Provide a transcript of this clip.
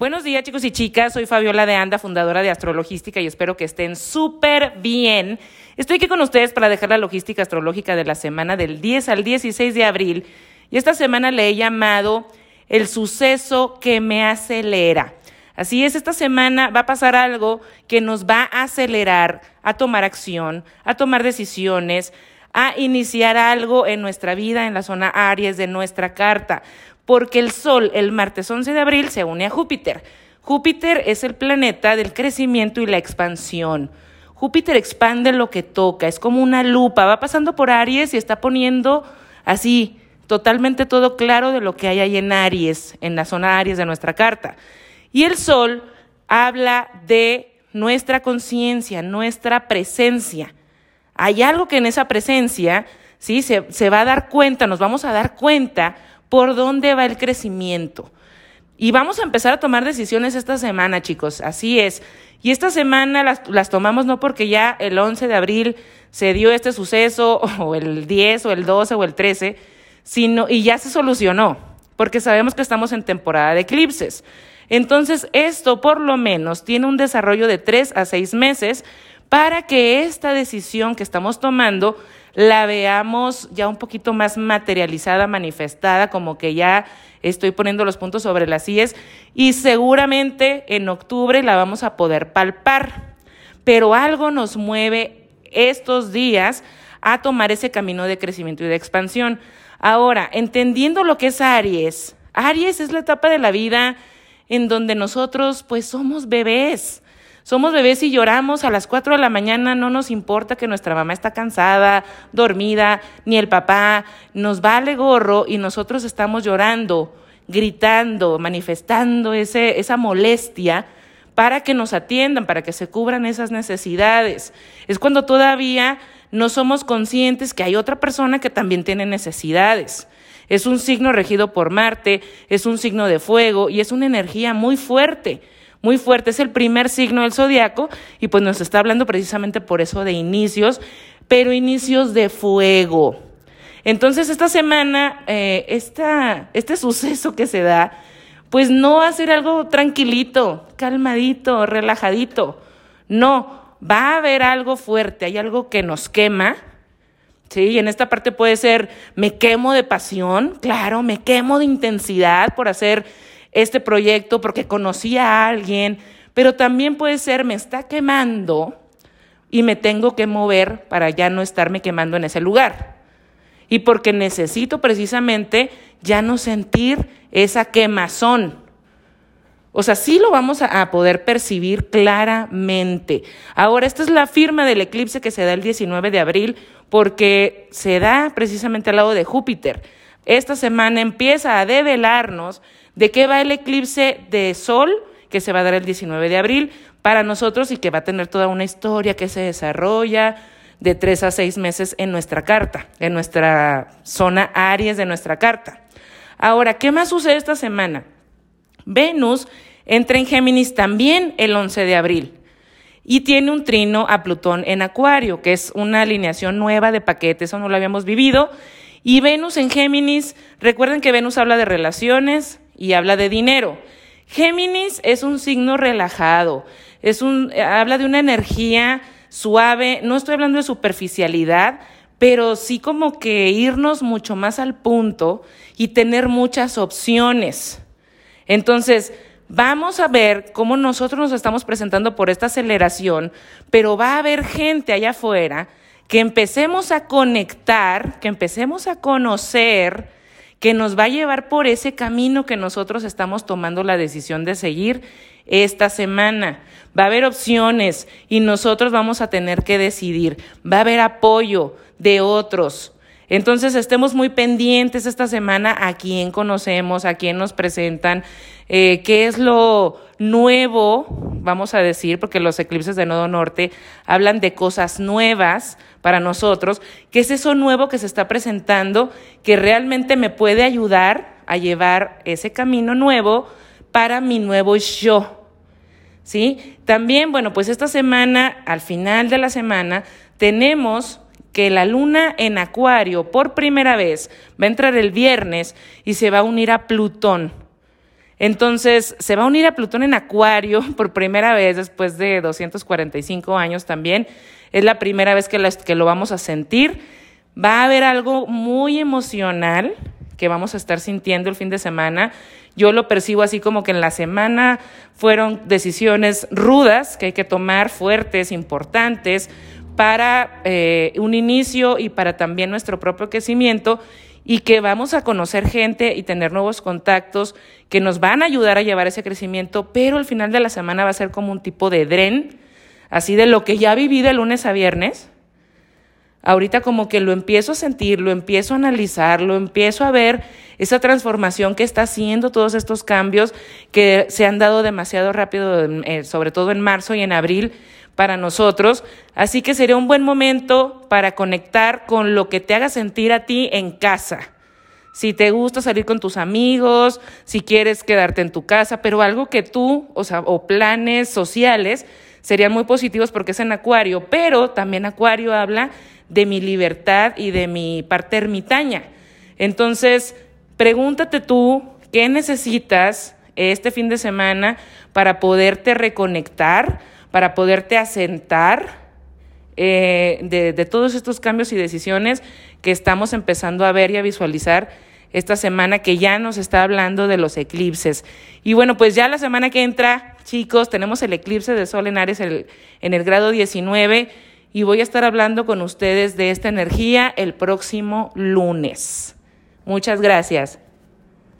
Buenos días chicos y chicas, soy Fabiola de Anda, fundadora de Astrologística y espero que estén súper bien. Estoy aquí con ustedes para dejar la logística astrológica de la semana del 10 al 16 de abril y esta semana le he llamado el suceso que me acelera. Así es, esta semana va a pasar algo que nos va a acelerar a tomar acción, a tomar decisiones, a iniciar algo en nuestra vida, en la zona Aries de nuestra carta porque el Sol el martes 11 de abril se une a Júpiter. Júpiter es el planeta del crecimiento y la expansión. Júpiter expande lo que toca, es como una lupa, va pasando por Aries y está poniendo así totalmente todo claro de lo que hay ahí en Aries, en la zona Aries de nuestra carta. Y el Sol habla de nuestra conciencia, nuestra presencia. Hay algo que en esa presencia, ¿sí? Se, se va a dar cuenta, nos vamos a dar cuenta por dónde va el crecimiento. Y vamos a empezar a tomar decisiones esta semana, chicos, así es. Y esta semana las, las, tomamos no porque ya el 11 de abril se dio este suceso, o el 10, o el 12, o el 13, sino, y ya se solucionó, porque sabemos que estamos en temporada de eclipses. Entonces, esto por lo menos tiene un desarrollo de tres a seis meses para que esta decisión que estamos tomando la veamos ya un poquito más materializada, manifestada, como que ya estoy poniendo los puntos sobre las IES y seguramente en octubre la vamos a poder palpar. Pero algo nos mueve estos días a tomar ese camino de crecimiento y de expansión. Ahora, entendiendo lo que es Aries, Aries es la etapa de la vida en donde nosotros pues somos bebés. Somos bebés y lloramos a las 4 de la mañana, no nos importa que nuestra mamá está cansada, dormida, ni el papá, nos vale gorro y nosotros estamos llorando, gritando, manifestando ese, esa molestia para que nos atiendan, para que se cubran esas necesidades. Es cuando todavía no somos conscientes que hay otra persona que también tiene necesidades. Es un signo regido por Marte, es un signo de fuego y es una energía muy fuerte muy fuerte. Es el primer signo del zodiaco y pues nos está hablando precisamente por eso de inicios, pero inicios de fuego. Entonces esta semana, eh, este suceso que se da, pues no va a ser algo tranquilito, calmadito, relajadito. No, va a haber algo fuerte, hay algo que nos quema. Sí, y en esta parte puede ser, me quemo de pasión, claro, me quemo de intensidad por hacer este proyecto porque conocí a alguien, pero también puede ser me está quemando y me tengo que mover para ya no estarme quemando en ese lugar. Y porque necesito precisamente ya no sentir esa quemazón. O sea, sí lo vamos a, poder percibir claramente. Ahora, esta es la firma del eclipse que se da el 19 de abril porque se da precisamente al lado de Júpiter. Esta semana empieza a develarnos de qué va el eclipse de sol que se va a dar el 19 de abril para nosotros y que va a tener toda una historia que se desarrolla de tres a seis meses en nuestra carta, en nuestra zona Aries de nuestra carta. Ahora, ¿qué más sucede esta semana? Venus entra en Géminis también el 11 de abril y tiene un trino a Plutón en Acuario, que es una alineación nueva de paquetes, eso no lo habíamos vivido. Y Venus en Géminis, recuerden que Venus habla de relaciones, y habla de dinero. Géminis es un signo relajado, es un, habla de una energía suave, no estoy hablando de superficialidad, pero sí como que irnos mucho más al punto y tener muchas opciones. Entonces, vamos a ver cómo nosotros nos estamos presentando por esta aceleración, pero va a haber gente allá afuera que empecemos a conectar, que empecemos a conocer, que nos va a llevar por ese camino que nosotros estamos tomando la decisión de seguir esta semana. Va a haber opciones y nosotros vamos a tener que decidir. Va a haber apoyo de otros. Entonces estemos muy pendientes esta semana a quién conocemos, a quién nos presentan, eh, qué es lo nuevo, vamos a decir, porque los eclipses de Nodo Norte hablan de cosas nuevas para nosotros, qué es eso nuevo que se está presentando que realmente me puede ayudar a llevar ese camino nuevo para mi nuevo yo. ¿Sí? También, bueno, pues esta semana, al final de la semana, tenemos que la luna en Acuario por primera vez va a entrar el viernes y se va a unir a Plutón. Entonces, se va a unir a Plutón en Acuario por primera vez después de 245 años también. Es la primera vez que, que lo vamos a sentir. Va a haber algo muy emocional que vamos a estar sintiendo el fin de semana. Yo lo percibo así como que en la semana fueron decisiones rudas que hay que tomar, fuertes, importantes, para eh, un inicio y para también nuestro propio crecimiento y que vamos a conocer gente y tener nuevos contactos que nos van a ayudar a llevar ese crecimiento, pero al final de la semana va a ser como un tipo de dren, así de lo que ya viví de lunes a viernes. Ahorita como que lo empiezo a sentir, lo empiezo a analizar, lo empiezo a ver esa transformación que está haciendo todos estos cambios que se han dado demasiado rápido, eh, sobre todo en marzo y en abril para nosotros. Así que sería un buen momento para conectar con lo que te haga sentir a ti en casa. Si te gusta salir con tus amigos, si quieres quedarte en tu casa, pero algo que tú, o sea, o planes sociales serían muy positivos porque es en Acuario, pero también Acuario habla de mi libertad y de mi parte ermitaña. Entonces, pregúntate tú qué necesitas este fin de semana para poderte reconectar, para poderte asentar eh, de, todos estos cambios y decisiones que estamos empezando a ver y a visualizar esta semana que ya nos está hablando de los eclipses. Y bueno, pues ya la semana que entra, chicos, tenemos el eclipse de Sol en Aries en el grado 19 y voy a estar hablando con ustedes de esta energía el próximo lunes. Muchas gracias.